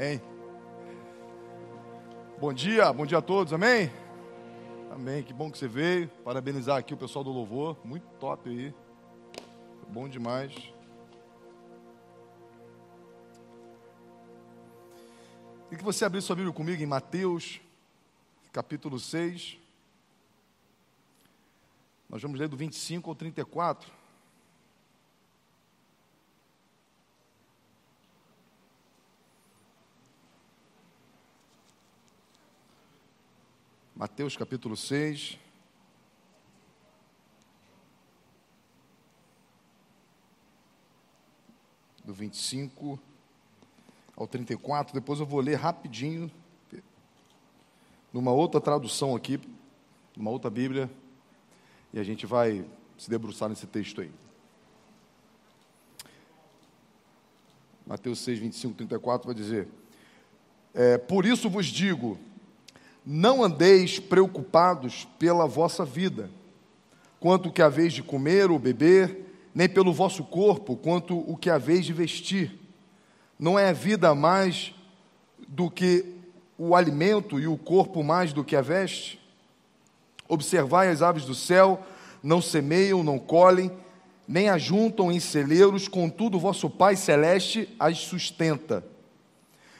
Amém. Bom dia, bom dia a todos, amém? Amém, que bom que você veio. Parabenizar aqui o pessoal do louvor, muito top aí. Bom demais. E que você abrir sua Bíblia comigo em Mateus, capítulo 6. Nós vamos ler do 25 ao 34. Mateus capítulo 6. Do 25 ao 34. Depois eu vou ler rapidinho, numa outra tradução aqui, numa outra Bíblia, e a gente vai se debruçar nesse texto aí. Mateus 6, 25, 34 vai dizer: é, Por isso vos digo, não andeis preocupados pela vossa vida, quanto o que haveis de comer ou beber, nem pelo vosso corpo, quanto o que haveis de vestir. Não é a vida mais do que o alimento e o corpo mais do que a veste? Observai as aves do céu, não semeiam, não colhem, nem ajuntam em celeiros, contudo vosso Pai celeste as sustenta.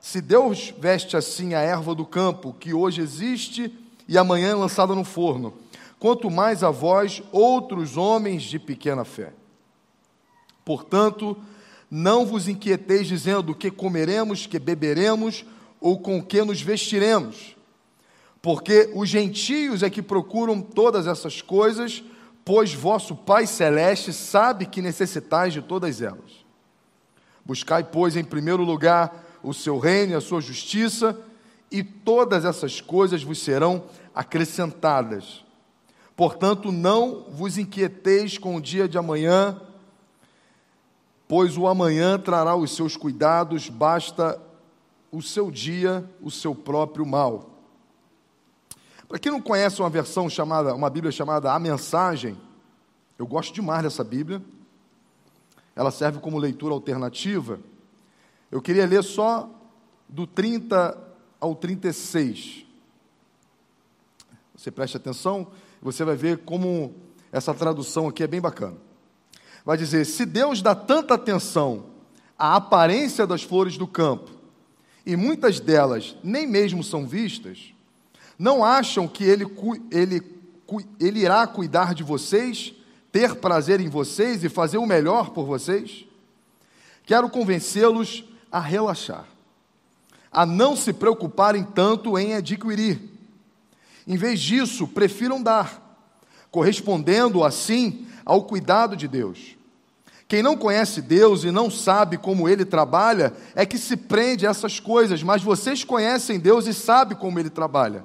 se Deus veste assim a erva do campo, que hoje existe e amanhã é lançada no forno, quanto mais a vós, outros homens de pequena fé. Portanto, não vos inquieteis dizendo que comeremos, que beberemos ou com que nos vestiremos, porque os gentios é que procuram todas essas coisas, pois vosso Pai celeste sabe que necessitais de todas elas. Buscai, pois, em primeiro lugar o seu reino e a sua justiça, e todas essas coisas vos serão acrescentadas. Portanto, não vos inquieteis com o dia de amanhã, pois o amanhã trará os seus cuidados, basta o seu dia, o seu próprio mal. Para quem não conhece uma versão chamada, uma Bíblia chamada A Mensagem, eu gosto demais dessa Bíblia. Ela serve como leitura alternativa. Eu queria ler só do 30 ao 36. Você preste atenção, você vai ver como essa tradução aqui é bem bacana. Vai dizer: se Deus dá tanta atenção à aparência das flores do campo, e muitas delas nem mesmo são vistas, não acham que Ele, ele, ele irá cuidar de vocês, ter prazer em vocês e fazer o melhor por vocês? Quero convencê-los a relaxar, a não se preocuparem tanto em adquirir. Em vez disso, prefiram dar, correspondendo assim ao cuidado de Deus. Quem não conhece Deus e não sabe como ele trabalha é que se prende a essas coisas, mas vocês conhecem Deus e sabem como ele trabalha.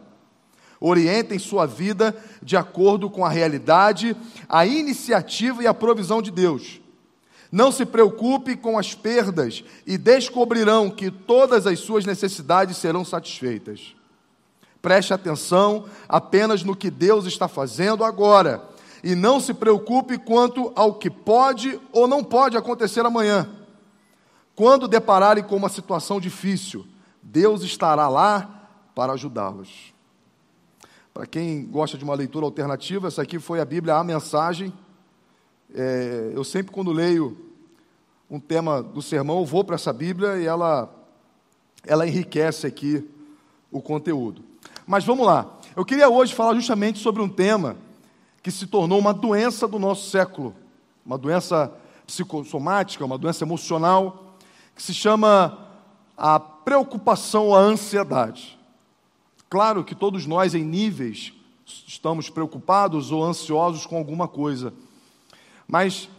Orientem sua vida de acordo com a realidade, a iniciativa e a provisão de Deus. Não se preocupe com as perdas e descobrirão que todas as suas necessidades serão satisfeitas. Preste atenção apenas no que Deus está fazendo agora e não se preocupe quanto ao que pode ou não pode acontecer amanhã. Quando depararem com uma situação difícil, Deus estará lá para ajudá-los. Para quem gosta de uma leitura alternativa, essa aqui foi a Bíblia, a mensagem é, eu sempre, quando leio um tema do sermão, eu vou para essa Bíblia e ela, ela enriquece aqui o conteúdo. Mas vamos lá. Eu queria hoje falar justamente sobre um tema que se tornou uma doença do nosso século, uma doença psicossomática, uma doença emocional, que se chama a preocupação a ansiedade. Claro que todos nós, em níveis, estamos preocupados ou ansiosos com alguma coisa. Mas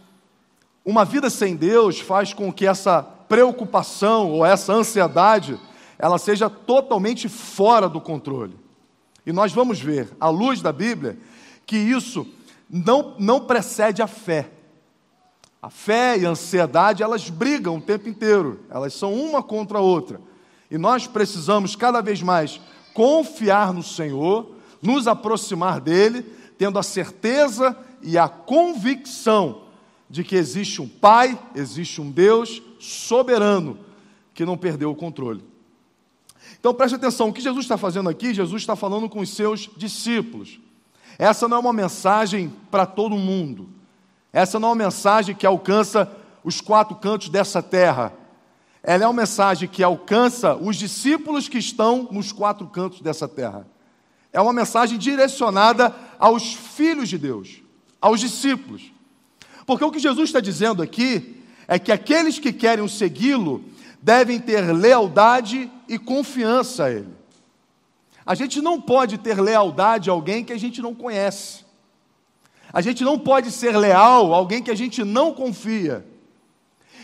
uma vida sem Deus faz com que essa preocupação ou essa ansiedade ela seja totalmente fora do controle. E nós vamos ver, à luz da Bíblia, que isso não, não precede a fé. A fé e a ansiedade, elas brigam o tempo inteiro, elas são uma contra a outra. E nós precisamos cada vez mais confiar no Senhor, nos aproximar dele, tendo a certeza e a convicção de que existe um Pai, existe um Deus soberano que não perdeu o controle. Então preste atenção, o que Jesus está fazendo aqui, Jesus está falando com os seus discípulos. Essa não é uma mensagem para todo mundo. Essa não é uma mensagem que alcança os quatro cantos dessa terra. Ela é uma mensagem que alcança os discípulos que estão nos quatro cantos dessa terra. É uma mensagem direcionada aos filhos de Deus, aos discípulos. Porque o que Jesus está dizendo aqui é que aqueles que querem segui-lo devem ter lealdade e confiança a Ele. A gente não pode ter lealdade a alguém que a gente não conhece. A gente não pode ser leal a alguém que a gente não confia.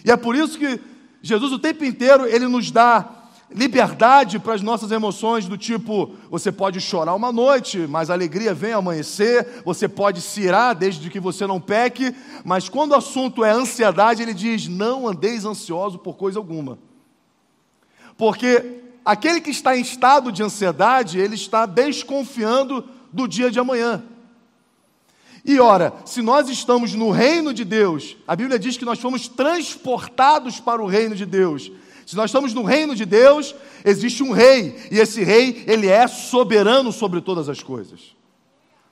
E é por isso que Jesus o tempo inteiro ele nos dá liberdade para as nossas emoções do tipo, você pode chorar uma noite, mas a alegria vem amanhecer, você pode se irar desde que você não peque, mas quando o assunto é ansiedade, ele diz: "Não andeis ansioso por coisa alguma". Porque aquele que está em estado de ansiedade, ele está desconfiando do dia de amanhã. E ora, se nós estamos no reino de Deus, a Bíblia diz que nós fomos transportados para o reino de Deus. Se nós estamos no reino de Deus, existe um rei, e esse rei, ele é soberano sobre todas as coisas.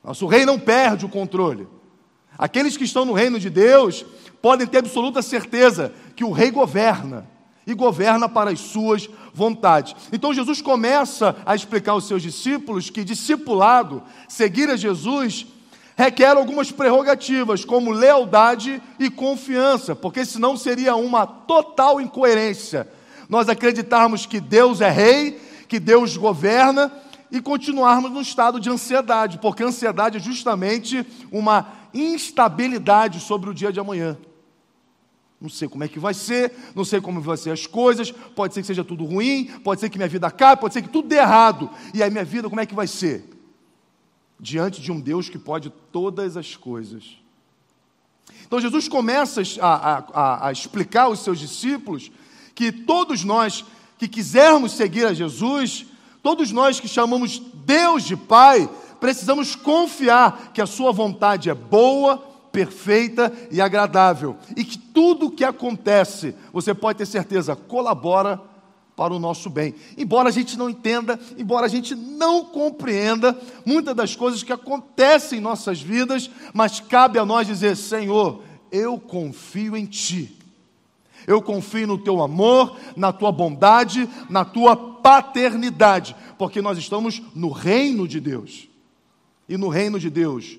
Nosso rei não perde o controle. Aqueles que estão no reino de Deus podem ter absoluta certeza que o rei governa e governa para as suas vontades. Então Jesus começa a explicar aos seus discípulos que discipulado, seguir a Jesus, requer algumas prerrogativas, como lealdade e confiança, porque senão seria uma total incoerência nós acreditarmos que Deus é rei, que Deus governa e continuarmos no estado de ansiedade, porque ansiedade é justamente uma instabilidade sobre o dia de amanhã. Não sei como é que vai ser, não sei como vão ser as coisas, pode ser que seja tudo ruim, pode ser que minha vida acabe, pode ser que tudo dê errado. E aí minha vida como é que vai ser? Diante de um Deus que pode todas as coisas. Então Jesus começa a, a, a explicar aos seus discípulos que todos nós que quisermos seguir a Jesus, todos nós que chamamos Deus de Pai, precisamos confiar que a Sua vontade é boa, perfeita e agradável, e que tudo o que acontece, você pode ter certeza, colabora para o nosso bem. Embora a gente não entenda, embora a gente não compreenda muitas das coisas que acontecem em nossas vidas, mas cabe a nós dizer: Senhor, eu confio em Ti. Eu confio no teu amor, na tua bondade, na tua paternidade, porque nós estamos no reino de Deus. E no reino de Deus,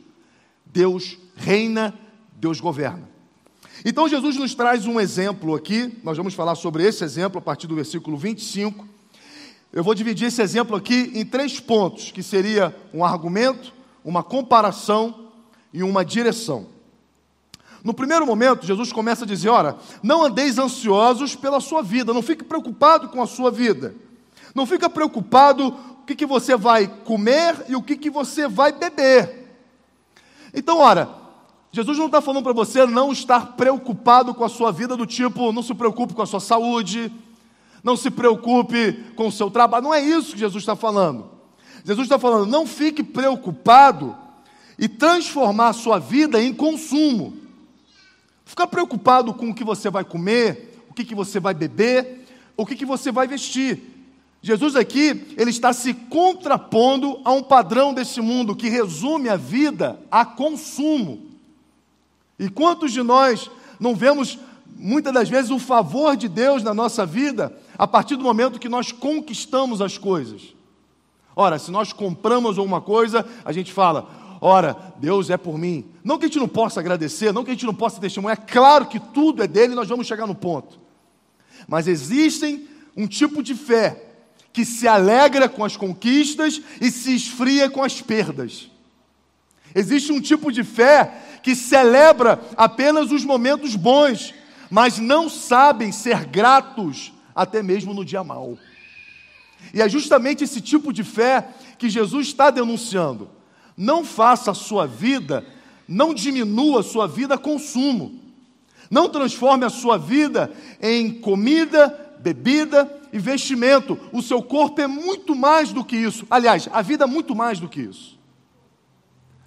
Deus reina, Deus governa. Então Jesus nos traz um exemplo aqui, nós vamos falar sobre esse exemplo a partir do versículo 25. Eu vou dividir esse exemplo aqui em três pontos, que seria um argumento, uma comparação e uma direção. No primeiro momento, Jesus começa a dizer: Ora, não andeis ansiosos pela sua vida, não fique preocupado com a sua vida, não fica preocupado o que, que você vai comer e o que, que você vai beber. Então, ora, Jesus não está falando para você não estar preocupado com a sua vida, do tipo, não se preocupe com a sua saúde, não se preocupe com o seu trabalho, não é isso que Jesus está falando. Jesus está falando, não fique preocupado e transformar a sua vida em consumo. Ficar preocupado com o que você vai comer, o que, que você vai beber, o que, que você vai vestir. Jesus aqui, ele está se contrapondo a um padrão desse mundo que resume a vida a consumo. E quantos de nós não vemos muitas das vezes o favor de Deus na nossa vida a partir do momento que nós conquistamos as coisas? Ora, se nós compramos alguma coisa, a gente fala: ora, Deus é por mim. Não que a gente não possa agradecer, não que a gente não possa testemunhar, é claro que tudo é dele nós vamos chegar no ponto. Mas existem um tipo de fé que se alegra com as conquistas e se esfria com as perdas. Existe um tipo de fé que celebra apenas os momentos bons, mas não sabem ser gratos até mesmo no dia mau. E é justamente esse tipo de fé que Jesus está denunciando. Não faça a sua vida, não diminua a sua vida consumo. Não transforme a sua vida em comida, bebida e vestimento. O seu corpo é muito mais do que isso. Aliás, a vida é muito mais do que isso.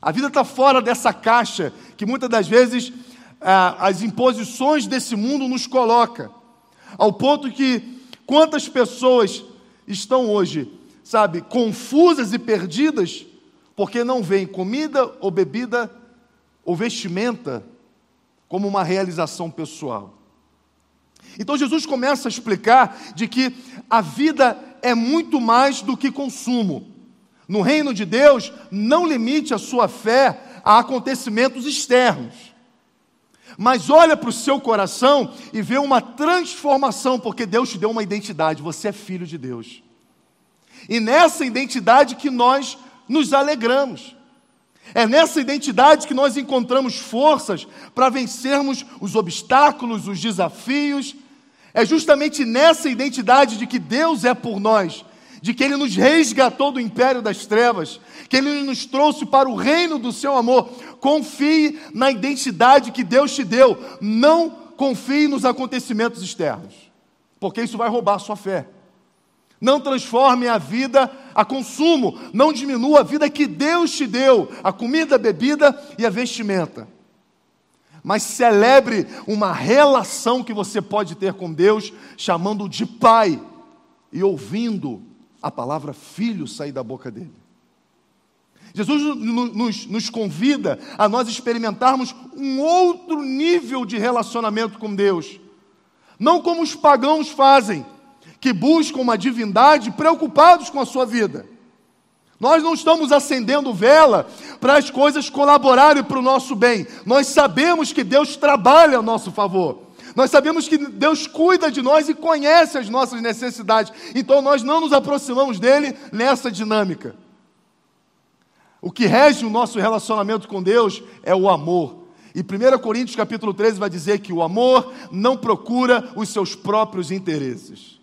A vida está fora dessa caixa que muitas das vezes ah, as imposições desse mundo nos coloca. Ao ponto que quantas pessoas estão hoje, sabe, confusas e perdidas porque não veem comida ou bebida ou vestimenta como uma realização pessoal. Então Jesus começa a explicar de que a vida é muito mais do que consumo. No reino de Deus, não limite a sua fé a acontecimentos externos. Mas olha para o seu coração e vê uma transformação, porque Deus te deu uma identidade, você é filho de Deus. E nessa identidade que nós nos alegramos. É nessa identidade que nós encontramos forças para vencermos os obstáculos, os desafios. É justamente nessa identidade de que Deus é por nós, de que Ele nos resgatou do império das trevas, que Ele nos trouxe para o reino do seu amor. Confie na identidade que Deus te deu, não confie nos acontecimentos externos, porque isso vai roubar a sua fé. Não transforme a vida a consumo, não diminua a vida que Deus te deu, a comida, a bebida e a vestimenta. Mas celebre uma relação que você pode ter com Deus, chamando de Pai e ouvindo a palavra filho sair da boca dele. Jesus nos, nos, convida a nós experimentarmos um outro nível de relacionamento com Deus. Não como os pagãos fazem, que buscam uma divindade preocupados com a sua vida. Nós não estamos acendendo vela para as coisas colaborarem para o nosso bem. Nós sabemos que Deus trabalha a nosso favor. Nós sabemos que Deus cuida de nós e conhece as nossas necessidades. Então nós não nos aproximamos dele nessa dinâmica. O que rege o nosso relacionamento com Deus é o amor. E 1 Coríntios capítulo 13 vai dizer que o amor não procura os seus próprios interesses.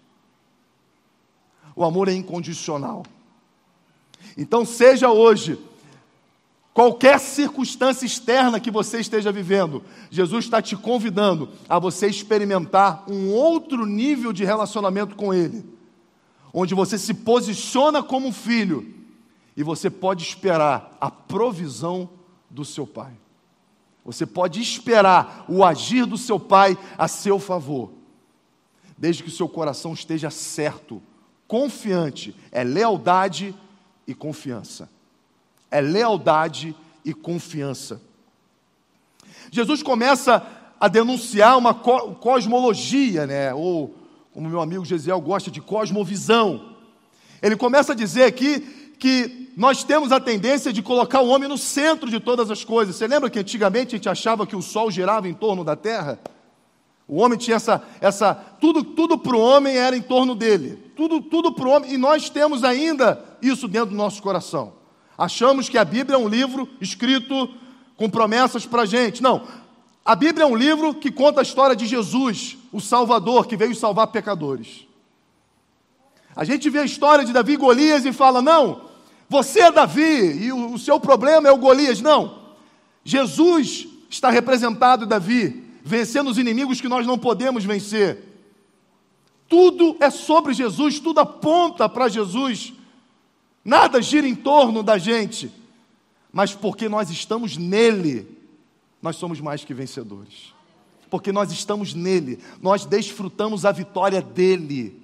O amor é incondicional. Então, seja hoje, qualquer circunstância externa que você esteja vivendo, Jesus está te convidando a você experimentar um outro nível de relacionamento com Ele, onde você se posiciona como filho e você pode esperar a provisão do seu Pai. Você pode esperar o agir do seu Pai a seu favor, desde que o seu coração esteja certo confiante. É lealdade e confiança. É lealdade e confiança. Jesus começa a denunciar uma cosmologia, né? ou como meu amigo Gesiel gosta de cosmovisão. Ele começa a dizer aqui que nós temos a tendência de colocar o homem no centro de todas as coisas. Você lembra que antigamente a gente achava que o sol girava em torno da terra? O homem tinha essa, essa tudo, tudo para o homem era em torno dele, tudo, tudo para o homem, e nós temos ainda isso dentro do nosso coração. Achamos que a Bíblia é um livro escrito com promessas para a gente. Não, a Bíblia é um livro que conta a história de Jesus, o Salvador, que veio salvar pecadores. A gente vê a história de Davi e Golias e fala: não, você é Davi e o, o seu problema é o Golias. Não, Jesus está representado Davi vencendo os inimigos que nós não podemos vencer. Tudo é sobre Jesus, tudo aponta para Jesus. Nada gira em torno da gente. Mas porque nós estamos nele, nós somos mais que vencedores. Porque nós estamos nele, nós desfrutamos a vitória dele.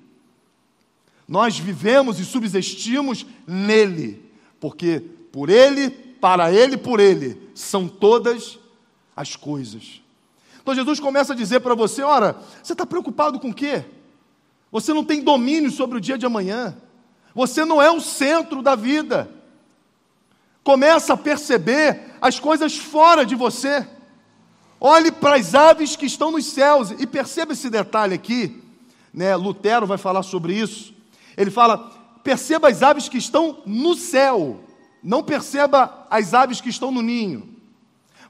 Nós vivemos e subsistimos nele, porque por ele, para ele, por ele são todas as coisas. Então Jesus começa a dizer para você: ora, você está preocupado com o quê? Você não tem domínio sobre o dia de amanhã. Você não é o centro da vida. Começa a perceber as coisas fora de você. Olhe para as aves que estão nos céus e perceba esse detalhe aqui. Né? Lutero vai falar sobre isso. Ele fala: perceba as aves que estão no céu, não perceba as aves que estão no ninho.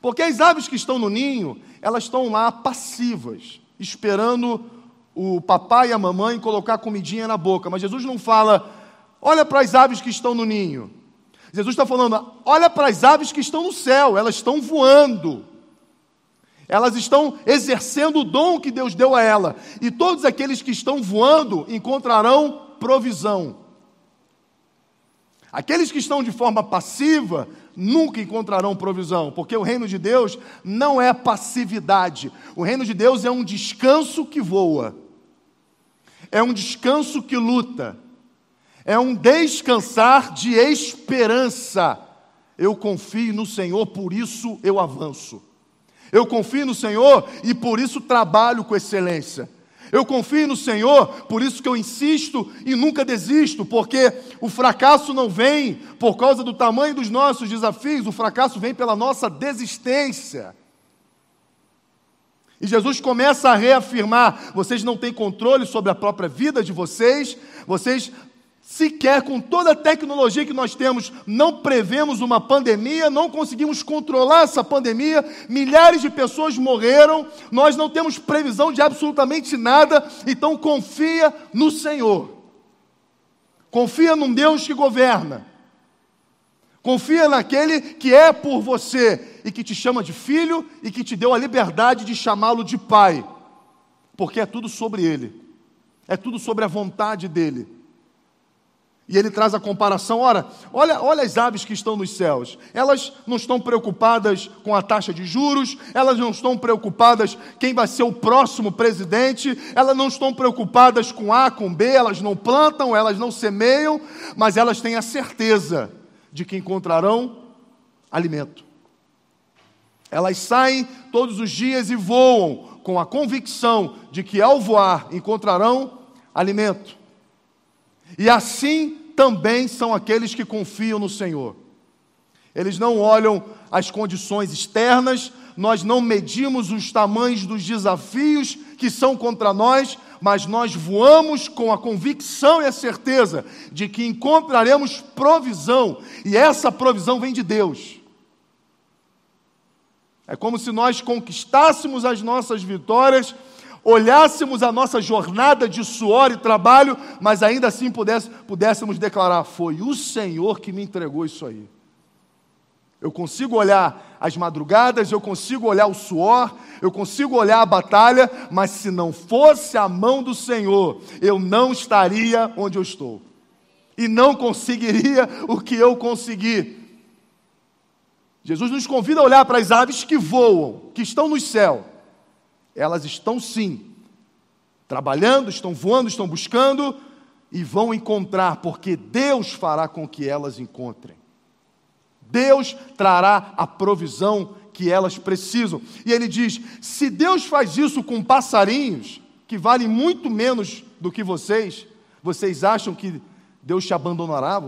Porque as aves que estão no ninho, elas estão lá passivas, esperando o papai e a mamãe colocar comidinha na boca, mas Jesus não fala, olha para as aves que estão no ninho. Jesus está falando, olha para as aves que estão no céu, elas estão voando. Elas estão exercendo o dom que Deus deu a ela. E todos aqueles que estão voando encontrarão provisão. Aqueles que estão de forma passiva nunca encontrarão provisão, porque o reino de Deus não é passividade. O reino de Deus é um descanso que voa, é um descanso que luta, é um descansar de esperança. Eu confio no Senhor, por isso eu avanço. Eu confio no Senhor e por isso trabalho com excelência. Eu confio no Senhor, por isso que eu insisto e nunca desisto, porque o fracasso não vem por causa do tamanho dos nossos desafios, o fracasso vem pela nossa desistência. E Jesus começa a reafirmar: vocês não têm controle sobre a própria vida de vocês, vocês sequer com toda a tecnologia que nós temos, não prevemos uma pandemia, não conseguimos controlar essa pandemia, milhares de pessoas morreram, nós não temos previsão de absolutamente nada, então confia no Senhor. Confia num Deus que governa. Confia naquele que é por você e que te chama de filho e que te deu a liberdade de chamá-lo de pai. Porque é tudo sobre ele. É tudo sobre a vontade dele. E ele traz a comparação, ora, olha, olha as aves que estão nos céus. Elas não estão preocupadas com a taxa de juros, elas não estão preocupadas quem vai ser o próximo presidente, elas não estão preocupadas com A, com B, elas não plantam, elas não semeiam, mas elas têm a certeza de que encontrarão alimento. Elas saem todos os dias e voam com a convicção de que ao voar encontrarão alimento. E assim também são aqueles que confiam no Senhor. Eles não olham as condições externas, nós não medimos os tamanhos dos desafios que são contra nós, mas nós voamos com a convicção e a certeza de que encontraremos provisão, e essa provisão vem de Deus. É como se nós conquistássemos as nossas vitórias olhássemos a nossa jornada de suor e trabalho, mas ainda assim pudéssemos declarar: foi o Senhor que me entregou isso aí. Eu consigo olhar as madrugadas, eu consigo olhar o suor, eu consigo olhar a batalha, mas se não fosse a mão do Senhor, eu não estaria onde eu estou. E não conseguiria o que eu consegui. Jesus nos convida a olhar para as aves que voam, que estão no céu elas estão sim trabalhando, estão voando, estão buscando e vão encontrar, porque Deus fará com que elas encontrem. Deus trará a provisão que elas precisam. E ele diz: se Deus faz isso com passarinhos, que valem muito menos do que vocês, vocês acham que Deus te abandonará?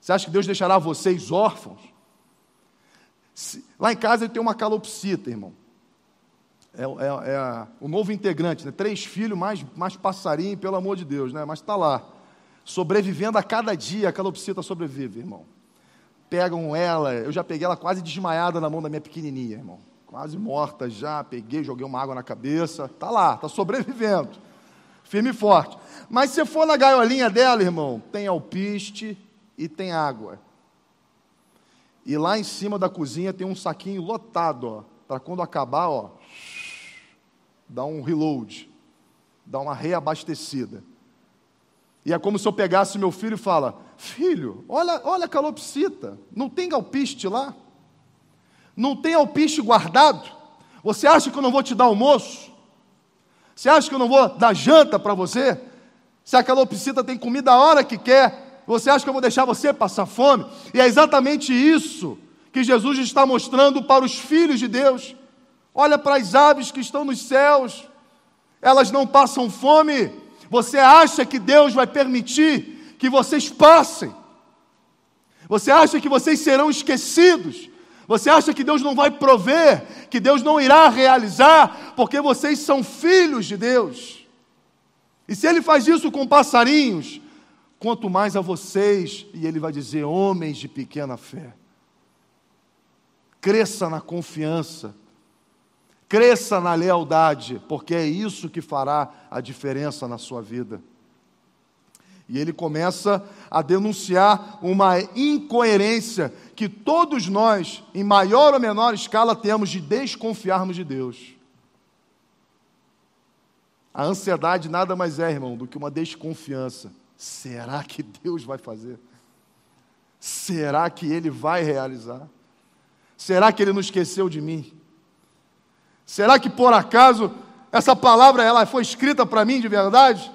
Você acha que Deus deixará vocês órfãos? Lá em casa eu tenho uma calopsita, irmão é, é, é o novo integrante, né? três filhos, mais, mais passarinho, pelo amor de Deus, né? mas está lá, sobrevivendo a cada dia, a calopsita sobrevive, irmão. Pegam ela, eu já peguei ela quase desmaiada na mão da minha pequenininha, irmão. Quase morta já, peguei, joguei uma água na cabeça, está lá, está sobrevivendo, firme e forte. Mas se for na gaiolinha dela, irmão, tem alpiste e tem água. E lá em cima da cozinha tem um saquinho lotado, ó, para quando acabar, ó, dá um reload, dá uma reabastecida. E é como se eu pegasse meu filho e fala: Filho, olha, olha a calopsita, não tem galpiste lá? Não tem alpiste guardado? Você acha que eu não vou te dar almoço? Você acha que eu não vou dar janta para você? Se a calopsita tem comida a hora que quer, você acha que eu vou deixar você passar fome? E é exatamente isso que Jesus está mostrando para os filhos de Deus. Olha para as aves que estão nos céus, elas não passam fome. Você acha que Deus vai permitir que vocês passem? Você acha que vocês serão esquecidos? Você acha que Deus não vai prover, que Deus não irá realizar, porque vocês são filhos de Deus? E se Ele faz isso com passarinhos, quanto mais a vocês, e Ele vai dizer: homens de pequena fé. Cresça na confiança cresça na lealdade, porque é isso que fará a diferença na sua vida. E ele começa a denunciar uma incoerência que todos nós, em maior ou menor escala, temos de desconfiarmos de Deus. A ansiedade nada mais é, irmão, do que uma desconfiança. Será que Deus vai fazer? Será que Ele vai realizar? Será que Ele não esqueceu de mim? Será que por acaso essa palavra ela foi escrita para mim de verdade?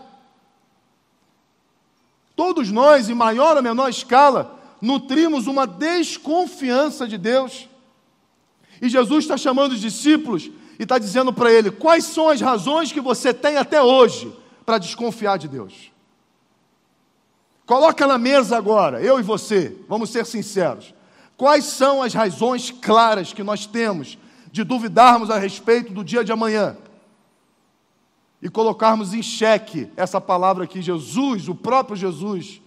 Todos nós, em maior ou menor escala, nutrimos uma desconfiança de Deus. E Jesus está chamando os discípulos e está dizendo para ele: quais são as razões que você tem até hoje para desconfiar de Deus? Coloca na mesa agora, eu e você, vamos ser sinceros. Quais são as razões claras que nós temos de duvidarmos a respeito do dia de amanhã? E colocarmos em xeque essa palavra que Jesus, o próprio Jesus,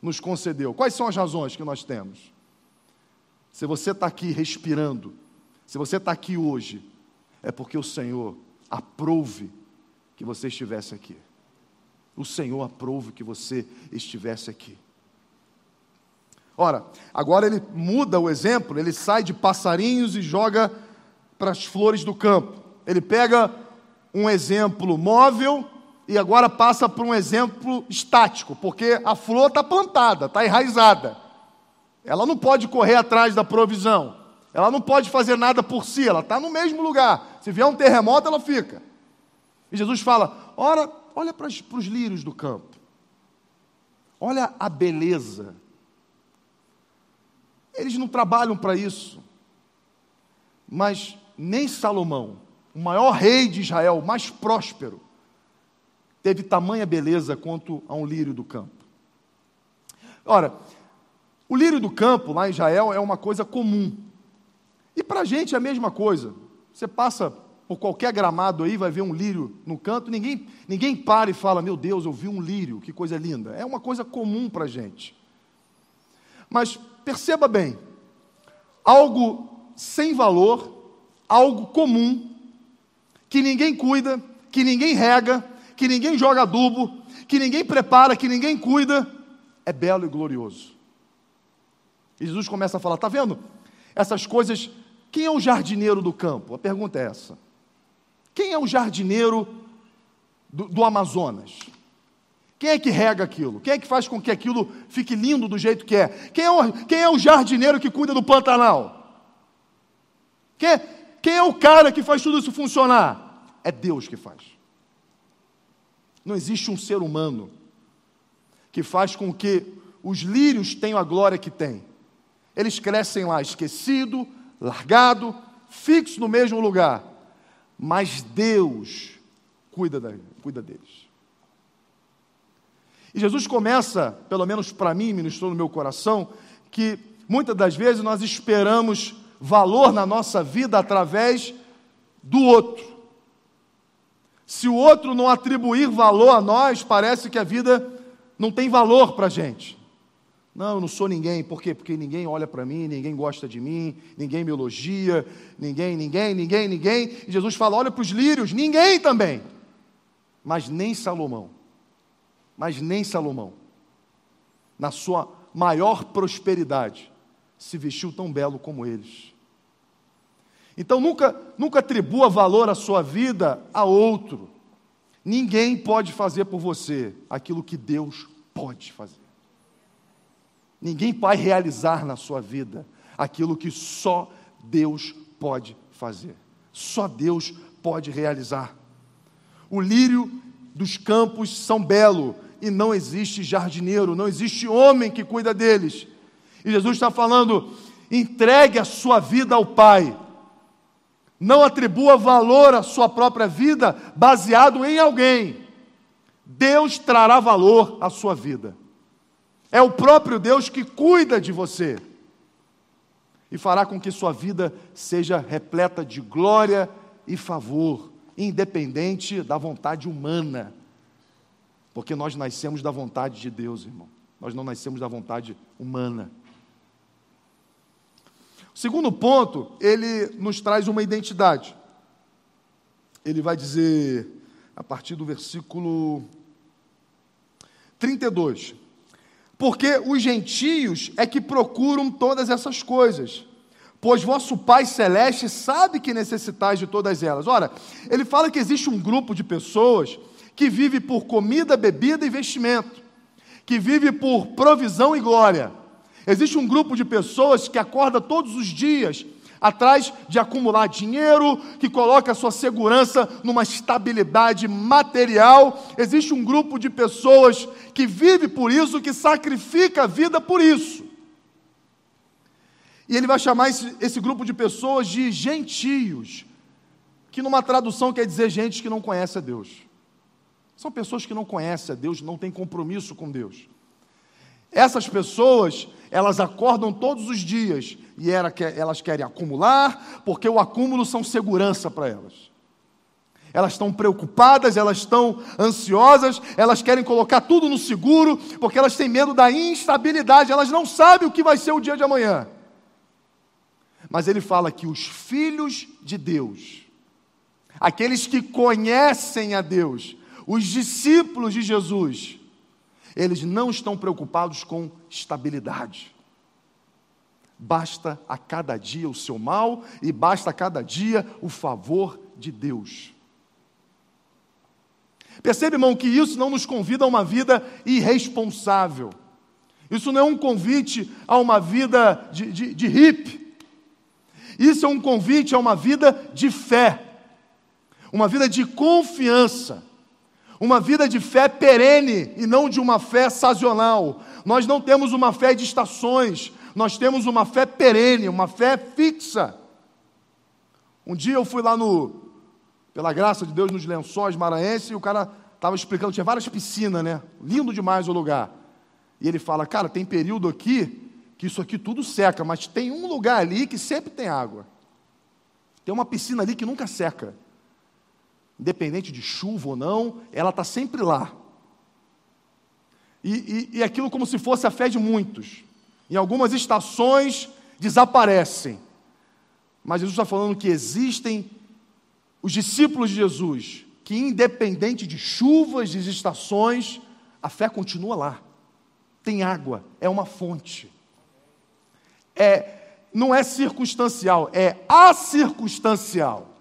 nos concedeu. Quais são as razões que nós temos? Se você está aqui respirando, se você está aqui hoje, é porque o Senhor aprove que você estivesse aqui. O Senhor aprove que você estivesse aqui. Ora, agora ele muda o exemplo, ele sai de passarinhos e joga para as flores do campo. Ele pega um exemplo móvel e agora passa para um exemplo estático, porque a flor está plantada, está enraizada. Ela não pode correr atrás da provisão. Ela não pode fazer nada por si, ela está no mesmo lugar. Se vier um terremoto, ela fica. E Jesus fala: Ora, olha para os lírios do campo. Olha a beleza. Eles não trabalham para isso. Mas nem Salomão, o maior rei de Israel, o mais próspero, teve tamanha beleza quanto a um lírio do campo. Ora, o lírio do campo lá em Israel é uma coisa comum. E para a gente é a mesma coisa. Você passa por qualquer gramado aí, vai ver um lírio no canto, ninguém, ninguém para e fala: Meu Deus, eu vi um lírio, que coisa linda. É uma coisa comum para a gente. Mas perceba bem: algo sem valor, algo comum, que ninguém cuida, que ninguém rega, que ninguém joga adubo, que ninguém prepara, que ninguém cuida, é belo e glorioso. E Jesus começa a falar: Está vendo? Essas coisas quem é o jardineiro do campo? A pergunta é essa. Quem é o jardineiro do, do Amazonas? Quem é que rega aquilo? Quem é que faz com que aquilo fique lindo do jeito que é? Quem é o, quem é o jardineiro que cuida do Pantanal? Quem é, quem é o cara que faz tudo isso funcionar? É Deus que faz. Não existe um ser humano que faz com que os lírios tenham a glória que têm. Eles crescem lá esquecido, largado, fixo no mesmo lugar. Mas Deus cuida, da, cuida deles. E Jesus começa, pelo menos para mim, ministrou no meu coração, que muitas das vezes nós esperamos valor na nossa vida através do outro. Se o outro não atribuir valor a nós, parece que a vida não tem valor para a gente. Não, eu não sou ninguém. Por quê? Porque ninguém olha para mim, ninguém gosta de mim, ninguém me elogia, ninguém, ninguém, ninguém, ninguém. E Jesus fala: olha para os lírios, ninguém também. Mas nem Salomão, mas nem Salomão, na sua maior prosperidade, se vestiu tão belo como eles. Então nunca, nunca atribua valor à sua vida a outro. Ninguém pode fazer por você aquilo que Deus pode fazer. Ninguém vai realizar na sua vida aquilo que só Deus pode fazer. Só Deus pode realizar. O lírio dos campos são belo e não existe jardineiro, não existe homem que cuida deles. E Jesus está falando: entregue a sua vida ao Pai. Não atribua valor à sua própria vida baseado em alguém. Deus trará valor à sua vida. É o próprio Deus que cuida de você e fará com que sua vida seja repleta de glória e favor, independente da vontade humana. Porque nós nascemos da vontade de Deus, irmão. Nós não nascemos da vontade humana. Segundo ponto, ele nos traz uma identidade. ele vai dizer, a partir do versículo 32. Porque os gentios é que procuram todas essas coisas, pois vosso Pai Celeste sabe que necessitais de todas elas. Ora, ele fala que existe um grupo de pessoas que vive por comida, bebida e vestimento, que vive por provisão e glória. Existe um grupo de pessoas que acorda todos os dias atrás de acumular dinheiro, que coloca a sua segurança numa estabilidade material. Existe um grupo de pessoas que vive por isso, que sacrifica a vida por isso. E ele vai chamar esse, esse grupo de pessoas de gentios, que numa tradução quer dizer gente que não conhece a Deus. São pessoas que não conhecem a Deus, não têm compromisso com Deus. Essas pessoas, elas acordam todos os dias e elas querem acumular, porque o acúmulo são segurança para elas. Elas estão preocupadas, elas estão ansiosas, elas querem colocar tudo no seguro, porque elas têm medo da instabilidade, elas não sabem o que vai ser o dia de amanhã. Mas ele fala que os filhos de Deus, aqueles que conhecem a Deus, os discípulos de Jesus, eles não estão preocupados com estabilidade. Basta a cada dia o seu mal e basta a cada dia o favor de Deus. Percebe, irmão, que isso não nos convida a uma vida irresponsável. Isso não é um convite a uma vida de, de, de hippie. Isso é um convite a uma vida de fé, uma vida de confiança, uma vida de fé perene e não de uma fé sazonal. Nós não temos uma fé de estações, nós temos uma fé perene, uma fé fixa. Um dia eu fui lá no, pela graça de Deus, nos lençóis maranhenses, e o cara estava explicando, tinha várias piscinas, né? Lindo demais o lugar. E ele fala, cara, tem período aqui que isso aqui tudo seca, mas tem um lugar ali que sempre tem água. Tem uma piscina ali que nunca seca independente de chuva ou não, ela está sempre lá. E, e, e aquilo como se fosse a fé de muitos. Em algumas estações desaparecem. Mas Jesus está falando que existem os discípulos de Jesus, que independente de chuvas, de estações, a fé continua lá. Tem água, é uma fonte. É, não é circunstancial, é acircunstancial.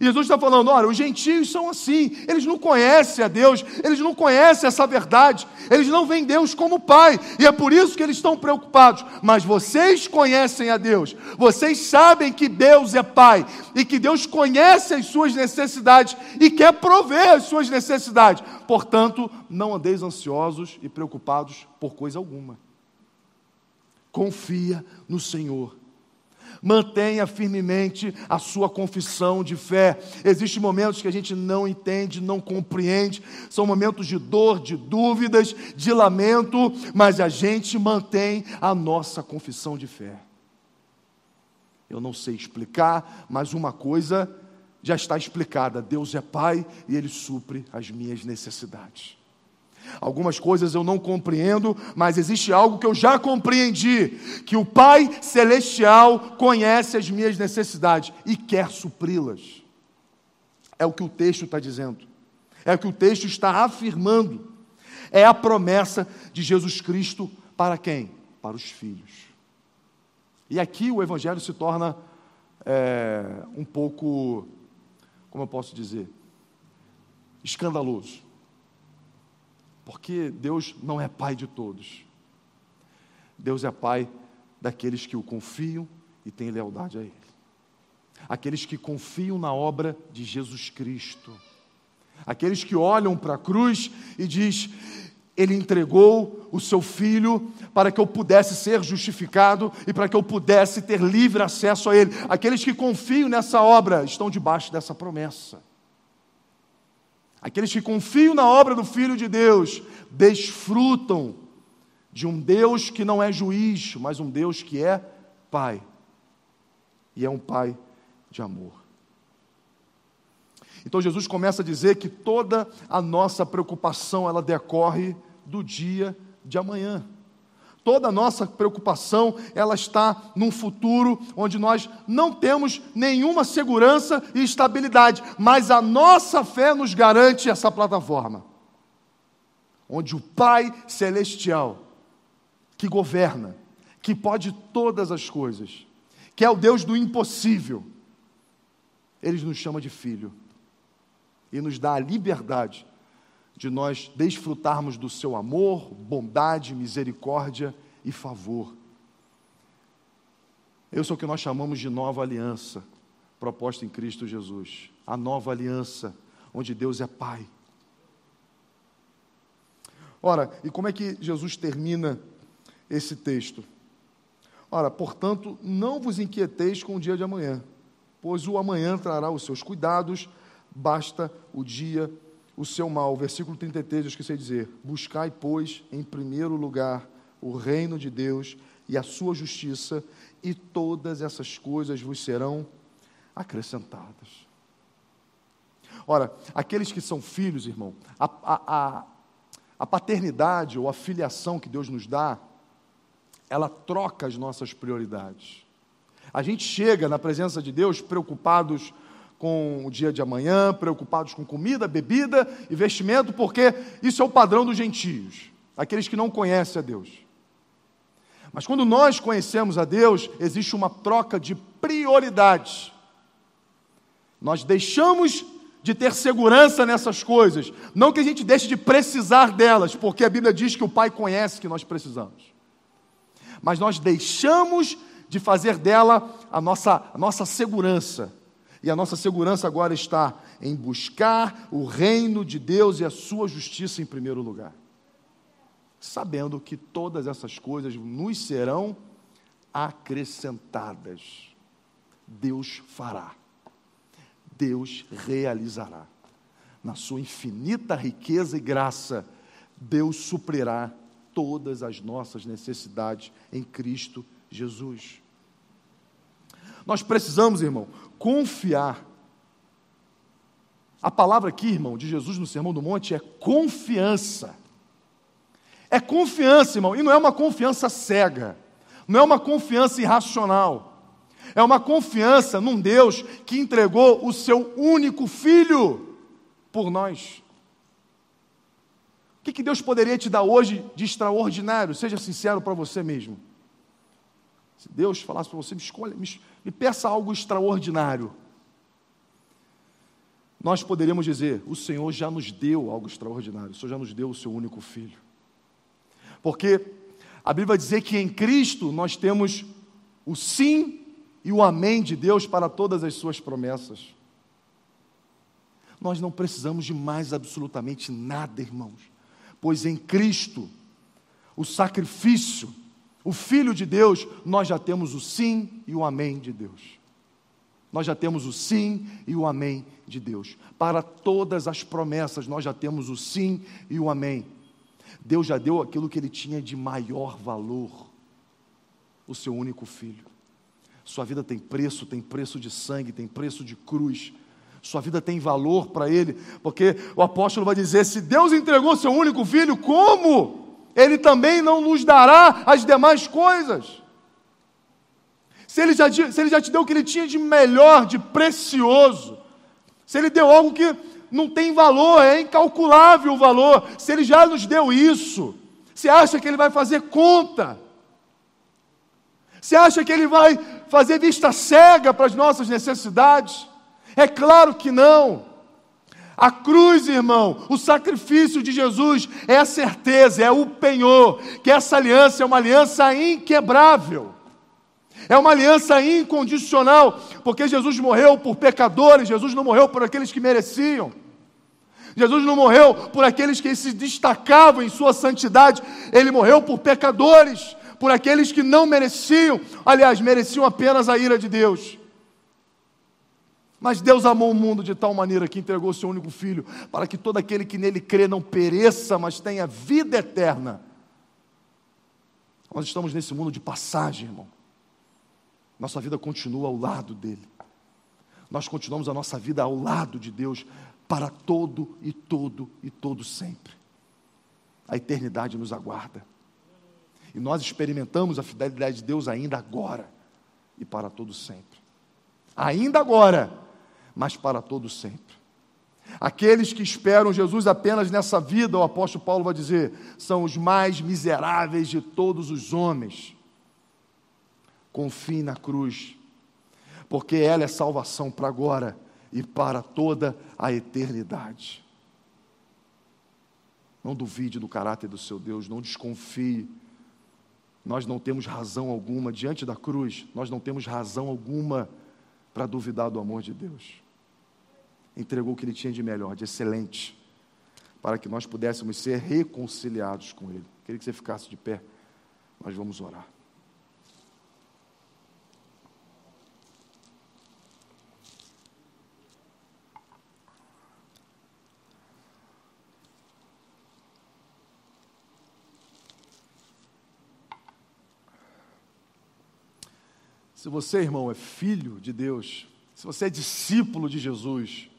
E Jesus está falando: olha, os gentios são assim, eles não conhecem a Deus, eles não conhecem essa verdade, eles não veem Deus como Pai, e é por isso que eles estão preocupados. Mas vocês conhecem a Deus, vocês sabem que Deus é Pai, e que Deus conhece as suas necessidades e quer prover as suas necessidades. Portanto, não andeis ansiosos e preocupados por coisa alguma. Confia no Senhor mantenha firmemente a sua confissão de fé. Existem momentos que a gente não entende, não compreende, são momentos de dor, de dúvidas, de lamento, mas a gente mantém a nossa confissão de fé. Eu não sei explicar, mas uma coisa já está explicada: Deus é Pai e Ele supre as minhas necessidades. Algumas coisas eu não compreendo, mas existe algo que eu já compreendi: que o Pai Celestial conhece as minhas necessidades e quer supri-las. É o que o texto está dizendo, é o que o texto está afirmando. É a promessa de Jesus Cristo para quem? Para os filhos. E aqui o Evangelho se torna é, um pouco, como eu posso dizer, escandaloso. Porque Deus não é pai de todos. Deus é pai daqueles que o confiam e têm lealdade a Ele. Aqueles que confiam na obra de Jesus Cristo. Aqueles que olham para a cruz e diz: Ele entregou o seu filho para que eu pudesse ser justificado e para que eu pudesse ter livre acesso a Ele. Aqueles que confiam nessa obra estão debaixo dessa promessa. Aqueles que confiam na obra do Filho de Deus desfrutam de um Deus que não é juiz, mas um Deus que é Pai. E é um Pai de amor. Então Jesus começa a dizer que toda a nossa preocupação ela decorre do dia de amanhã. Toda a nossa preocupação, ela está num futuro onde nós não temos nenhuma segurança e estabilidade, mas a nossa fé nos garante essa plataforma. Onde o Pai celestial, que governa, que pode todas as coisas, que é o Deus do impossível, ele nos chama de filho e nos dá a liberdade de nós desfrutarmos do seu amor, bondade, misericórdia e favor. Esse é o que nós chamamos de nova aliança, proposta em Cristo Jesus. A nova aliança, onde Deus é Pai. Ora, e como é que Jesus termina esse texto? Ora, portanto, não vos inquieteis com o dia de amanhã, pois o amanhã trará os seus cuidados, basta o dia o seu mal. Versículo 33, eu esqueci de dizer: Buscai, pois, em primeiro lugar o reino de Deus e a sua justiça, e todas essas coisas vos serão acrescentadas. Ora, aqueles que são filhos, irmão, a, a, a, a paternidade ou a filiação que Deus nos dá, ela troca as nossas prioridades. A gente chega na presença de Deus preocupados com o dia de amanhã, preocupados com comida, bebida e vestimento, porque isso é o padrão dos gentios, aqueles que não conhecem a Deus. Mas quando nós conhecemos a Deus, existe uma troca de prioridades. Nós deixamos de ter segurança nessas coisas, não que a gente deixe de precisar delas, porque a Bíblia diz que o Pai conhece que nós precisamos. Mas nós deixamos de fazer dela a nossa, a nossa segurança e a nossa segurança agora está em buscar o reino de Deus e a sua justiça em primeiro lugar. Sabendo que todas essas coisas nos serão acrescentadas. Deus fará. Deus realizará. Na sua infinita riqueza e graça, Deus suprirá todas as nossas necessidades em Cristo Jesus. Nós precisamos, irmão, confiar. A palavra aqui, irmão, de Jesus no Sermão do Monte é confiança. É confiança, irmão, e não é uma confiança cega, não é uma confiança irracional. É uma confiança num Deus que entregou o seu único filho por nós. O que, que Deus poderia te dar hoje de extraordinário? Seja sincero para você mesmo. Se Deus falasse para você, me escolha, me, me peça algo extraordinário. Nós poderíamos dizer: o Senhor já nos deu algo extraordinário, o Senhor já nos deu o seu único filho. Porque a Bíblia vai dizer que em Cristo nós temos o sim e o amém de Deus para todas as suas promessas. Nós não precisamos de mais absolutamente nada, irmãos, pois em Cristo o sacrifício o Filho de Deus, nós já temos o sim e o amém de Deus. Nós já temos o sim e o amém de Deus. Para todas as promessas, nós já temos o sim e o amém. Deus já deu aquilo que ele tinha de maior valor: o seu único filho. Sua vida tem preço, tem preço de sangue, tem preço de cruz. Sua vida tem valor para ele, porque o apóstolo vai dizer: se Deus entregou seu único filho, como? Ele também não nos dará as demais coisas. Se ele, já, se ele já te deu o que ele tinha de melhor, de precioso, se ele deu algo que não tem valor, é incalculável o valor, se ele já nos deu isso, você acha que ele vai fazer conta? Você acha que ele vai fazer vista cega para as nossas necessidades? É claro que não. A cruz, irmão, o sacrifício de Jesus é a certeza, é o penhor, que essa aliança é uma aliança inquebrável. É uma aliança incondicional, porque Jesus morreu por pecadores, Jesus não morreu por aqueles que mereciam. Jesus não morreu por aqueles que se destacavam em sua santidade, ele morreu por pecadores, por aqueles que não mereciam, aliás, mereciam apenas a ira de Deus. Mas Deus amou o mundo de tal maneira que entregou o seu único filho, para que todo aquele que nele crê não pereça, mas tenha vida eterna. Nós estamos nesse mundo de passagem, irmão. Nossa vida continua ao lado dele. Nós continuamos a nossa vida ao lado de Deus para todo e todo e todo sempre. A eternidade nos aguarda. E nós experimentamos a fidelidade de Deus ainda agora e para todo sempre. Ainda agora, mas para todo sempre. Aqueles que esperam Jesus apenas nessa vida, o apóstolo Paulo vai dizer, são os mais miseráveis de todos os homens. Confie na cruz, porque ela é salvação para agora e para toda a eternidade. Não duvide do caráter do seu Deus, não desconfie. Nós não temos razão alguma diante da cruz, nós não temos razão alguma para duvidar do amor de Deus entregou o que ele tinha de melhor, de excelente, para que nós pudéssemos ser reconciliados com ele. Queria que você ficasse de pé, nós vamos orar. Se você, irmão, é filho de Deus, se você é discípulo de Jesus,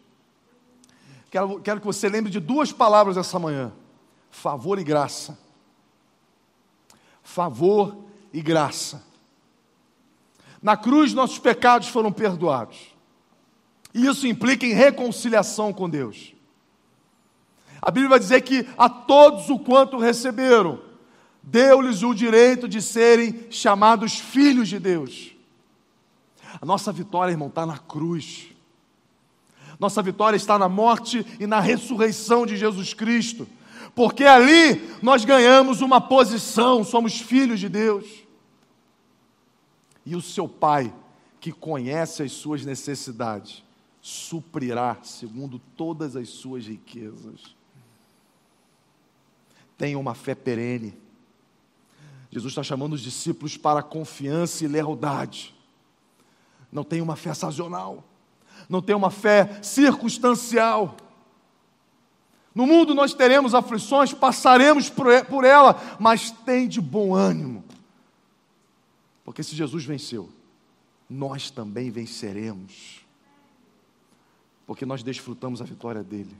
Quero, quero que você lembre de duas palavras essa manhã: favor e graça. Favor e graça. Na cruz, nossos pecados foram perdoados. Isso implica em reconciliação com Deus. A Bíblia vai dizer que a todos o quanto receberam, deu-lhes o direito de serem chamados filhos de Deus. A nossa vitória, irmão, está na cruz. Nossa vitória está na morte e na ressurreição de Jesus Cristo, porque ali nós ganhamos uma posição, somos filhos de Deus. E o seu Pai, que conhece as suas necessidades, suprirá segundo todas as suas riquezas. Tenha uma fé perene. Jesus está chamando os discípulos para confiança e lealdade. Não tenha uma fé sazonal não tem uma fé circunstancial. No mundo nós teremos aflições, passaremos por ela, mas tem de bom ânimo. Porque se Jesus venceu, nós também venceremos. Porque nós desfrutamos a vitória dele.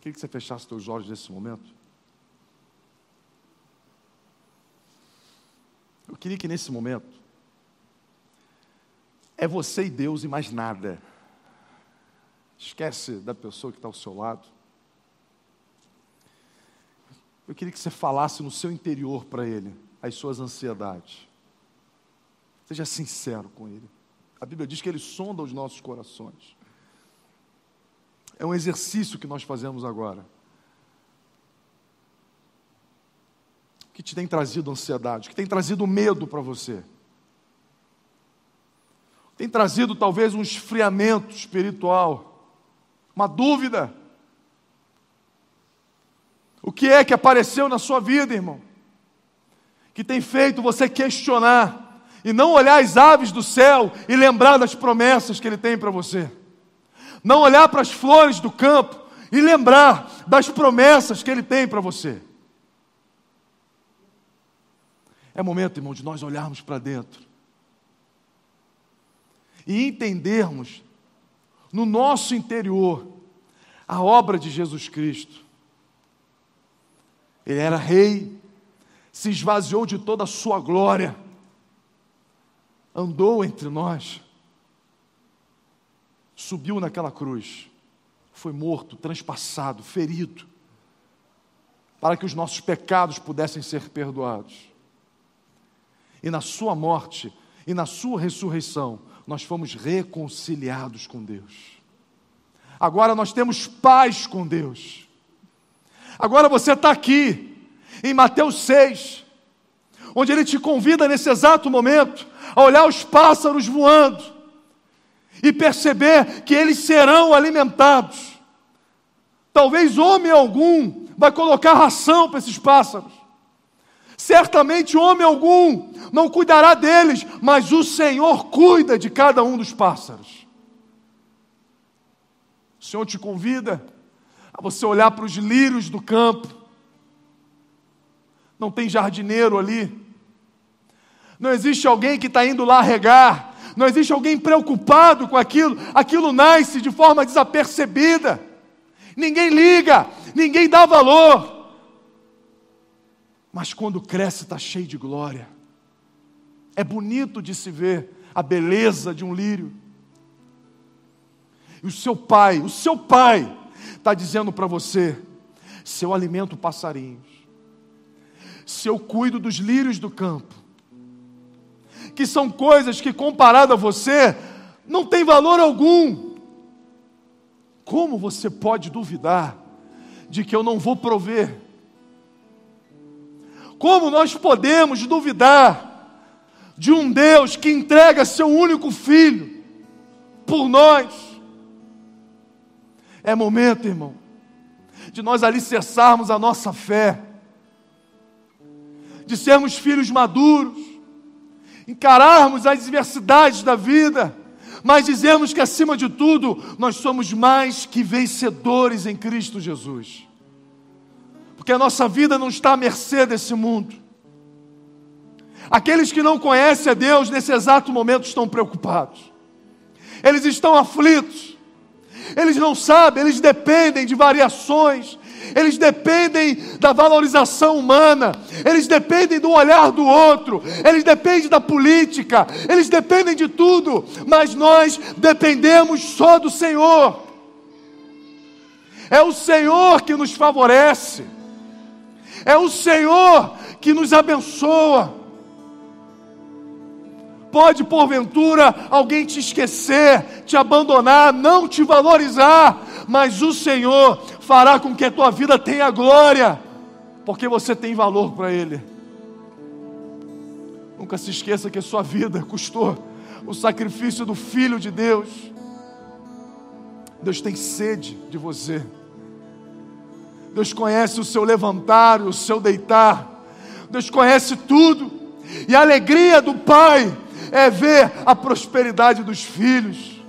Queria que você fechasse seus olhos nesse momento. Eu queria que nesse momento é você e Deus e mais nada. Esquece da pessoa que está ao seu lado. Eu queria que você falasse no seu interior para ele as suas ansiedades. Seja sincero com ele. A Bíblia diz que ele sonda os nossos corações. É um exercício que nós fazemos agora. Que te tem trazido ansiedade? Que tem trazido medo para você? Tem trazido talvez um esfriamento espiritual uma dúvida. O que é que apareceu na sua vida, irmão? Que tem feito você questionar e não olhar as aves do céu e lembrar das promessas que Ele tem para você. Não olhar para as flores do campo e lembrar das promessas que Ele tem para você. É momento, irmão, de nós olharmos para dentro e entendermos no nosso interior a obra de Jesus Cristo. Ele era rei, se esvaziou de toda a sua glória, andou entre nós, subiu naquela cruz, foi morto, transpassado, ferido, para que os nossos pecados pudessem ser perdoados. E na sua morte e na sua ressurreição, nós fomos reconciliados com Deus. Agora nós temos paz com Deus. Agora você está aqui, em Mateus 6, onde ele te convida nesse exato momento a olhar os pássaros voando e perceber que eles serão alimentados. Talvez homem algum vai colocar ração para esses pássaros. Certamente homem algum não cuidará deles, mas o Senhor cuida de cada um dos pássaros. O Senhor te convida a você olhar para os lírios do campo. Não tem jardineiro ali. Não existe alguém que está indo lá regar. Não existe alguém preocupado com aquilo. Aquilo nasce de forma desapercebida. Ninguém liga, ninguém dá valor. Mas quando cresce está cheio de glória. É bonito de se ver a beleza de um lírio. E o seu pai, o seu pai, está dizendo para você: se eu alimento passarinhos, se eu cuido dos lírios do campo, que são coisas que, comparado a você, não tem valor algum. Como você pode duvidar de que eu não vou prover? Como nós podemos duvidar de um Deus que entrega seu único filho por nós? É momento, irmão, de nós alicerçarmos a nossa fé, de sermos filhos maduros, encararmos as adversidades da vida, mas dizermos que acima de tudo nós somos mais que vencedores em Cristo Jesus porque a nossa vida não está à mercê desse mundo. Aqueles que não conhecem a Deus nesse exato momento estão preocupados, eles estão aflitos, eles não sabem, eles dependem de variações, eles dependem da valorização humana, eles dependem do olhar do outro, eles dependem da política, eles dependem de tudo, mas nós dependemos só do Senhor. É o Senhor que nos favorece. É o Senhor que nos abençoa. Pode porventura alguém te esquecer, te abandonar, não te valorizar, mas o Senhor fará com que a tua vida tenha glória, porque você tem valor para Ele. Nunca se esqueça que a sua vida custou o sacrifício do Filho de Deus. Deus tem sede de você. Deus conhece o seu levantar, o seu deitar. Deus conhece tudo. E a alegria do pai é ver a prosperidade dos filhos.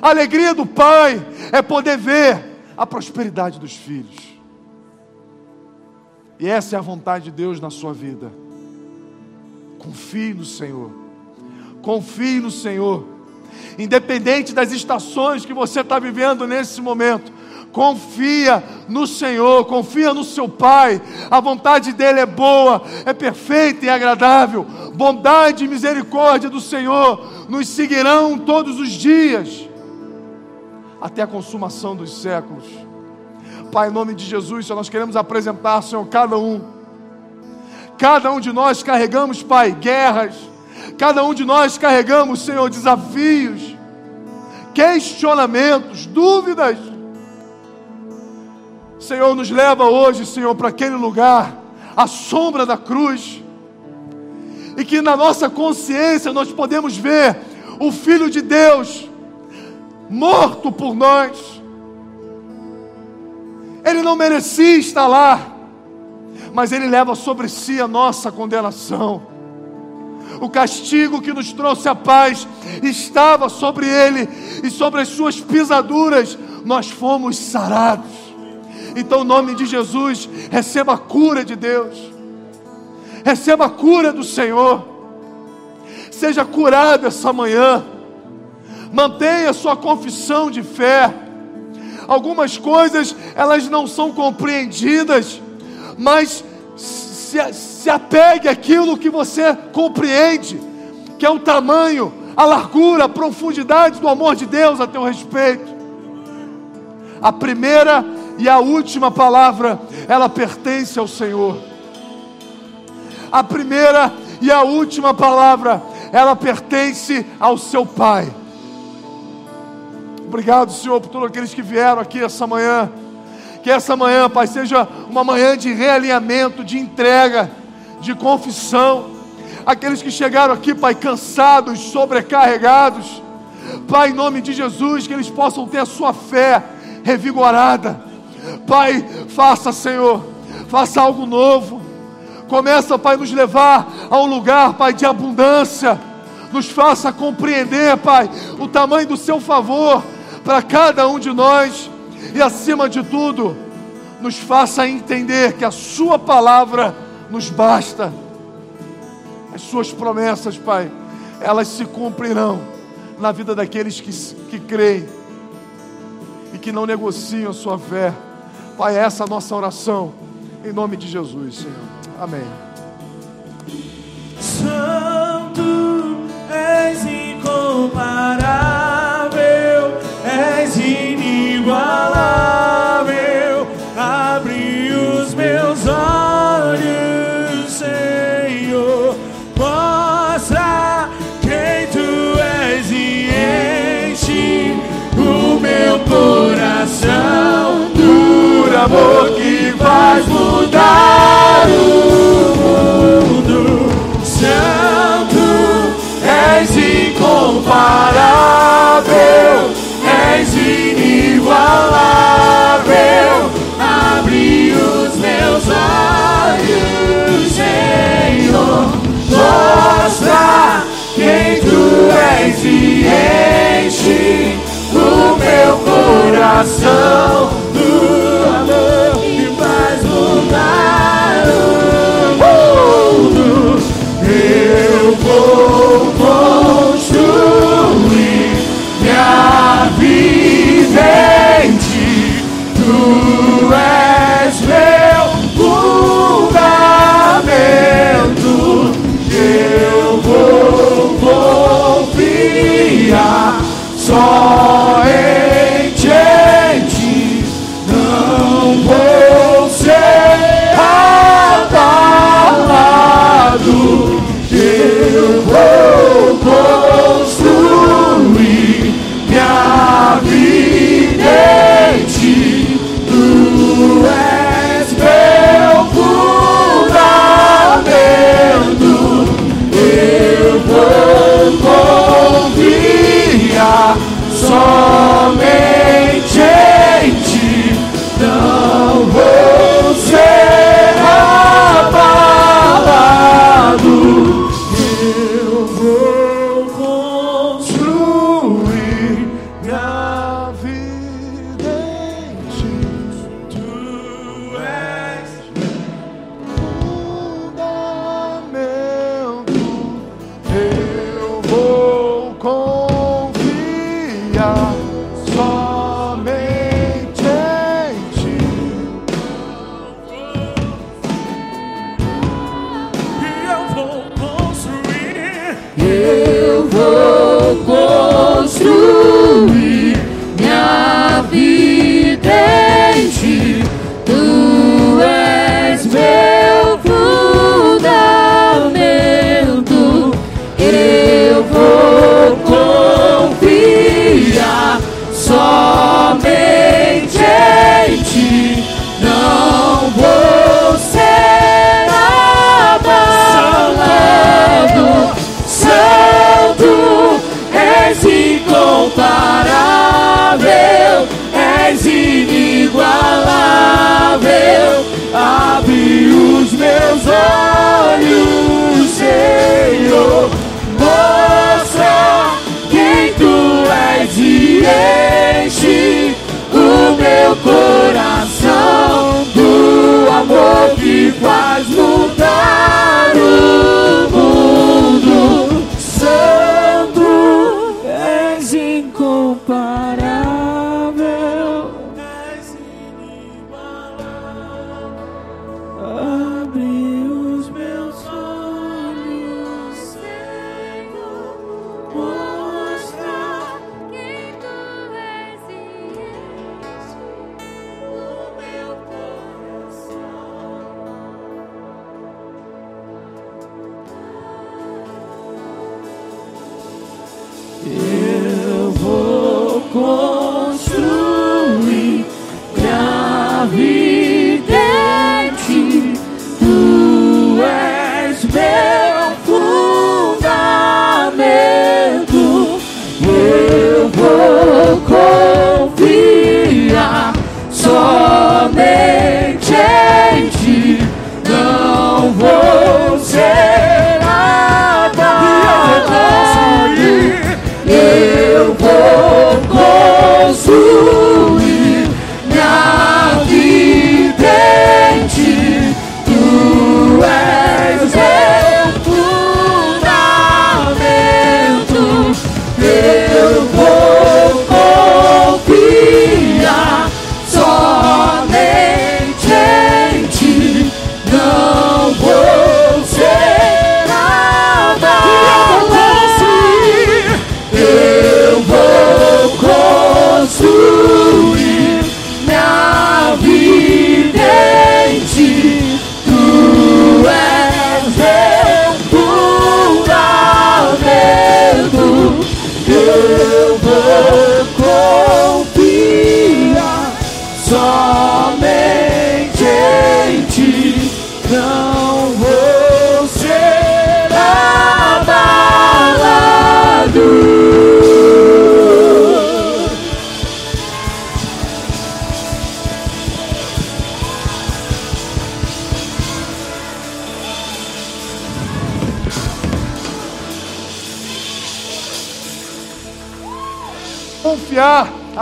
A alegria do pai é poder ver a prosperidade dos filhos. E essa é a vontade de Deus na sua vida. Confie no Senhor. Confie no Senhor. Independente das estações que você está vivendo nesse momento, Confia no Senhor, confia no seu Pai. A vontade dele é boa, é perfeita e agradável. Bondade e misericórdia do Senhor nos seguirão todos os dias, até a consumação dos séculos. Pai, em nome de Jesus, nós queremos apresentar, Senhor, cada um. Cada um de nós carregamos, Pai, guerras. Cada um de nós carregamos, Senhor, desafios, questionamentos, dúvidas. Senhor, nos leva hoje, Senhor, para aquele lugar, a sombra da cruz, e que na nossa consciência nós podemos ver o Filho de Deus morto por nós. Ele não merecia estar lá, mas ele leva sobre si a nossa condenação. O castigo que nos trouxe a paz estava sobre ele, e sobre as suas pisaduras nós fomos sarados. Então, em nome de Jesus, receba a cura de Deus, receba a cura do Senhor, seja curado essa manhã, mantenha sua confissão de fé. Algumas coisas elas não são compreendidas, mas se, se apegue àquilo que você compreende, que é o tamanho, a largura, a profundidade do amor de Deus a teu respeito. A primeira e a última palavra, ela pertence ao Senhor. A primeira e a última palavra, ela pertence ao seu Pai. Obrigado, Senhor, por todos aqueles que vieram aqui essa manhã. Que essa manhã, Pai, seja uma manhã de realinhamento, de entrega, de confissão. Aqueles que chegaram aqui, Pai, cansados, sobrecarregados. Pai, em nome de Jesus, que eles possam ter a sua fé revigorada Pai, faça, Senhor, faça algo novo. Começa, Pai, nos levar a um lugar, Pai, de abundância. Nos faça compreender, Pai, o tamanho do seu favor para cada um de nós. E acima de tudo, nos faça entender que a Sua palavra nos basta. As Suas promessas, Pai, elas se cumprirão na vida daqueles que, que creem e que não negociam a sua fé. Pai, essa é a nossa oração. Em nome de Jesus, Senhor. Amém. incomparável, és inigualável. Abri os meus olhos, Senhor, mostra quem tu és e enche o meu coração. só.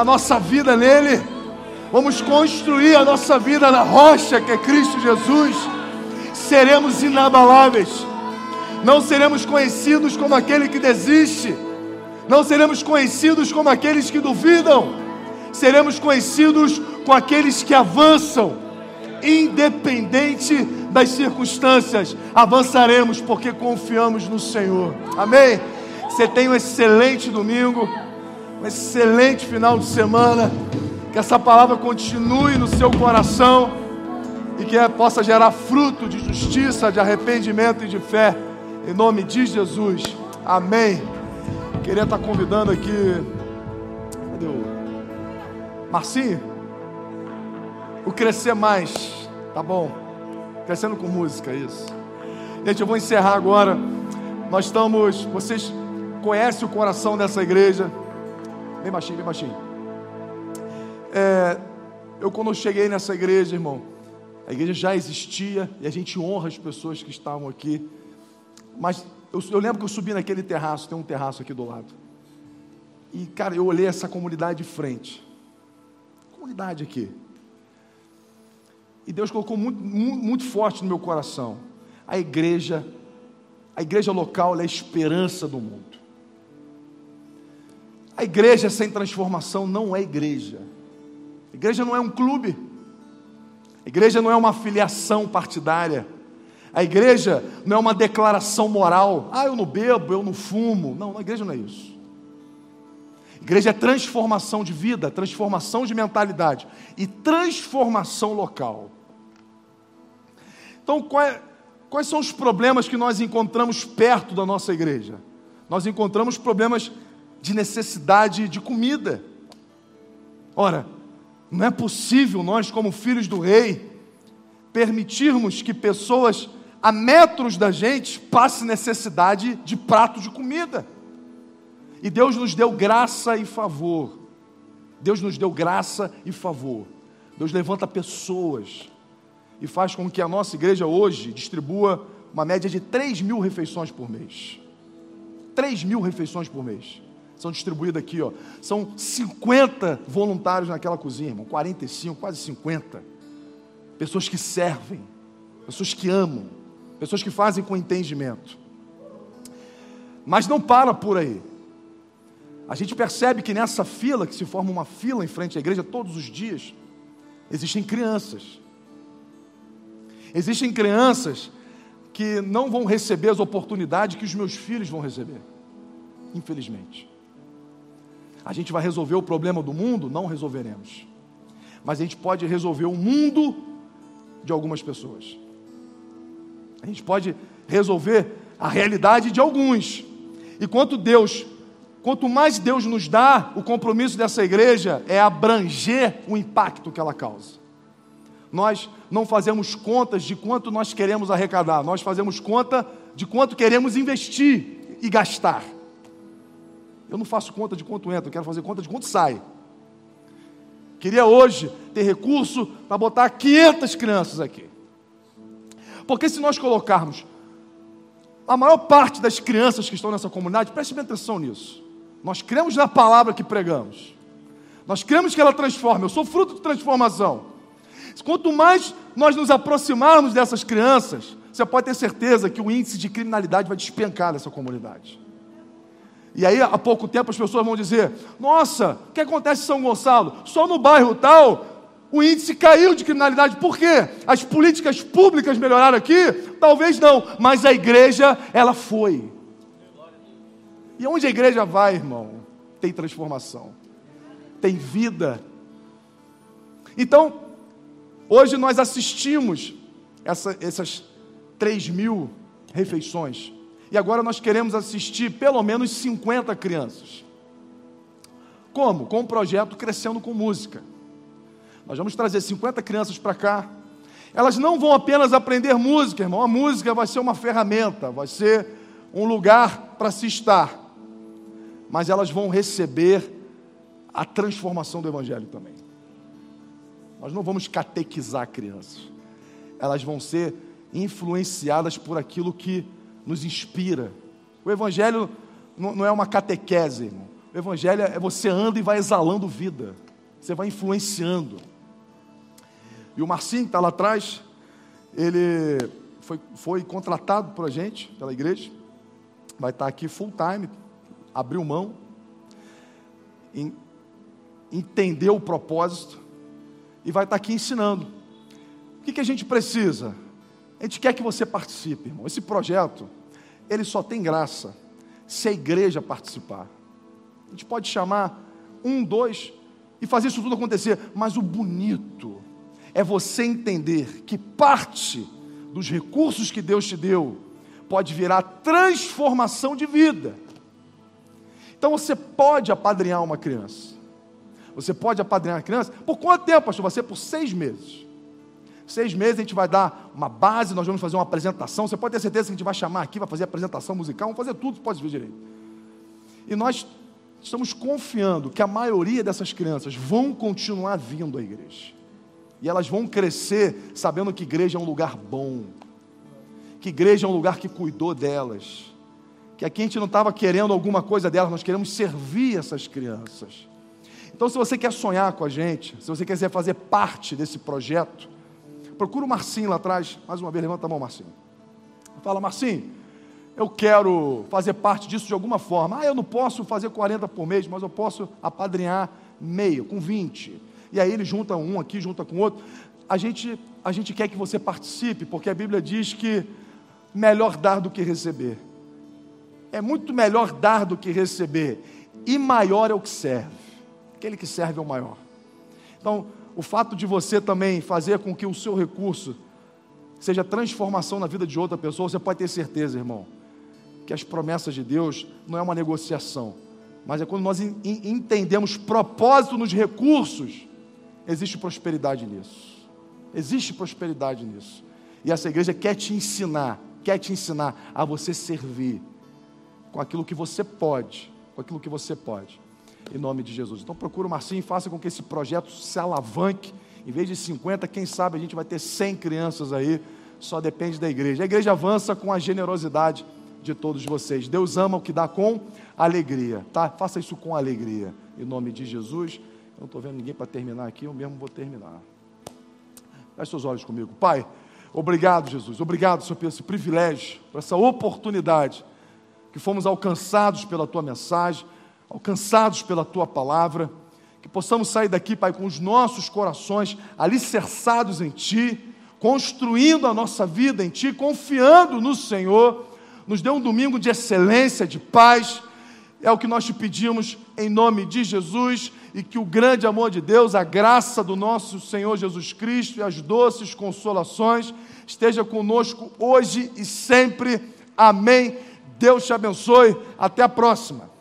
Nossa vida nele. Vamos construir a nossa vida na rocha que é Cristo Jesus. Seremos inabaláveis. Não seremos conhecidos como aquele que desiste. Não seremos conhecidos como aqueles que duvidam. Seremos conhecidos com aqueles que avançam, independente das circunstâncias. Avançaremos porque confiamos no Senhor. Amém? Você tem um excelente domingo, um excelente final de semana. Que essa palavra continue no seu coração e que possa gerar fruto de justiça, de arrependimento e de fé. Em nome de Jesus. Amém. Queria estar convidando aqui. Cadê o Marcinho? O Crescer Mais. Tá bom. Crescendo com música, isso. Gente, eu vou encerrar agora. Nós estamos. Vocês conhecem o coração dessa igreja. Bem baixinho, bem baixinho. É, eu, quando cheguei nessa igreja, irmão, a igreja já existia e a gente honra as pessoas que estavam aqui. Mas eu, eu lembro que eu subi naquele terraço, tem um terraço aqui do lado. E, cara, eu olhei essa comunidade de frente. Comunidade aqui. E Deus colocou muito, muito, muito forte no meu coração. A igreja, a igreja local é a esperança do mundo. A igreja sem transformação não é igreja. A igreja não é um clube. A igreja não é uma filiação partidária. A igreja não é uma declaração moral. Ah, eu não bebo, eu não fumo. Não, a igreja não é isso. A igreja é transformação de vida, transformação de mentalidade e transformação local. Então, quais, quais são os problemas que nós encontramos perto da nossa igreja? Nós encontramos problemas de necessidade de comida. Ora, não é possível nós, como filhos do rei, permitirmos que pessoas a metros da gente passem necessidade de prato de comida. E Deus nos deu graça e favor. Deus nos deu graça e favor. Deus levanta pessoas e faz com que a nossa igreja hoje distribua uma média de 3 mil refeições por mês. 3 mil refeições por mês. São distribuídas aqui, ó. São 50 voluntários naquela cozinha, irmão. 45, quase 50. Pessoas que servem, pessoas que amam, pessoas que fazem com entendimento. Mas não para por aí. A gente percebe que nessa fila, que se forma uma fila em frente à igreja todos os dias, existem crianças. Existem crianças que não vão receber as oportunidades que os meus filhos vão receber. Infelizmente. A gente vai resolver o problema do mundo? Não resolveremos. Mas a gente pode resolver o mundo de algumas pessoas. A gente pode resolver a realidade de alguns. E quanto Deus, quanto mais Deus nos dá, o compromisso dessa igreja é abranger o impacto que ela causa. Nós não fazemos contas de quanto nós queremos arrecadar, nós fazemos conta de quanto queremos investir e gastar. Eu não faço conta de quanto entra, eu quero fazer conta de quanto sai. Queria hoje ter recurso para botar 500 crianças aqui. Porque se nós colocarmos a maior parte das crianças que estão nessa comunidade, preste bem atenção nisso. Nós cremos na palavra que pregamos. Nós cremos que ela transforma. Eu sou fruto de transformação. Quanto mais nós nos aproximarmos dessas crianças, você pode ter certeza que o índice de criminalidade vai despencar nessa comunidade. E aí, há pouco tempo, as pessoas vão dizer: Nossa, o que acontece em São Gonçalo? Só no bairro tal, o índice caiu de criminalidade. Por quê? As políticas públicas melhoraram aqui? Talvez não, mas a igreja, ela foi. E onde a igreja vai, irmão, tem transformação, tem vida. Então, Hoje nós assistimos essa, essas 3 mil refeições. E agora nós queremos assistir pelo menos 50 crianças. Como? Com o projeto Crescendo com Música. Nós vamos trazer 50 crianças para cá. Elas não vão apenas aprender música, irmão. A música vai ser uma ferramenta, vai ser um lugar para se estar. Mas elas vão receber a transformação do Evangelho também. Nós não vamos catequizar crianças. Elas vão ser influenciadas por aquilo que nos inspira. O Evangelho não é uma catequese, irmão. O Evangelho é você anda e vai exalando vida. Você vai influenciando. E o Marcinho, que está lá atrás, ele foi, foi contratado por a gente, pela igreja. Vai estar aqui full time, abriu mão, entendeu o propósito e vai estar aqui ensinando. O que, que a gente precisa? A gente quer que você participe, irmão. Esse projeto, ele só tem graça se a igreja participar. A gente pode chamar um, dois e fazer isso tudo acontecer, mas o bonito é você entender que parte dos recursos que Deus te deu pode virar transformação de vida. Então você pode apadrinhar uma criança. Você pode apadrinhar uma criança. Por quanto tempo, pastor? Ser por seis meses. Seis meses a gente vai dar uma base, nós vamos fazer uma apresentação. Você pode ter certeza que a gente vai chamar aqui, vai fazer apresentação musical, vamos fazer tudo, pode ver direito. E nós estamos confiando que a maioria dessas crianças vão continuar vindo à igreja. E elas vão crescer sabendo que igreja é um lugar bom, que igreja é um lugar que cuidou delas, que aqui a gente não estava querendo alguma coisa delas, nós queremos servir essas crianças. Então, se você quer sonhar com a gente, se você quiser fazer parte desse projeto, procura o Marcinho lá atrás, mais uma vez, levanta a mão, Marcinho. Fala, Marcinho, eu quero fazer parte disso de alguma forma. Ah, eu não posso fazer 40 por mês, mas eu posso apadrinhar meio, com 20 e aí ele junta um aqui, junta com outro. A gente, a gente quer que você participe, porque a Bíblia diz que melhor dar do que receber. É muito melhor dar do que receber. E maior é o que serve. Aquele que serve é o maior. Então, o fato de você também fazer com que o seu recurso seja transformação na vida de outra pessoa, você pode ter certeza, irmão, que as promessas de Deus não é uma negociação, mas é quando nós entendemos propósito nos recursos Existe prosperidade nisso. Existe prosperidade nisso. E essa igreja quer te ensinar, quer te ensinar a você servir com aquilo que você pode, com aquilo que você pode. Em nome de Jesus. Então procura o Marcinho e faça com que esse projeto se alavanque. Em vez de 50, quem sabe a gente vai ter 100 crianças aí. Só depende da igreja. A igreja avança com a generosidade de todos vocês. Deus ama o que dá com alegria, tá? Faça isso com alegria. Em nome de Jesus. Eu não estou vendo ninguém para terminar aqui, eu mesmo vou terminar. Feche seus olhos comigo. Pai, obrigado, Jesus. Obrigado, Senhor, por esse privilégio, por essa oportunidade que fomos alcançados pela tua mensagem, alcançados pela tua palavra. Que possamos sair daqui, Pai, com os nossos corações alicerçados em Ti, construindo a nossa vida em Ti, confiando no Senhor. Nos dê um domingo de excelência, de paz é o que nós te pedimos em nome de Jesus e que o grande amor de Deus, a graça do nosso Senhor Jesus Cristo e as doces consolações esteja conosco hoje e sempre. Amém. Deus te abençoe. Até a próxima.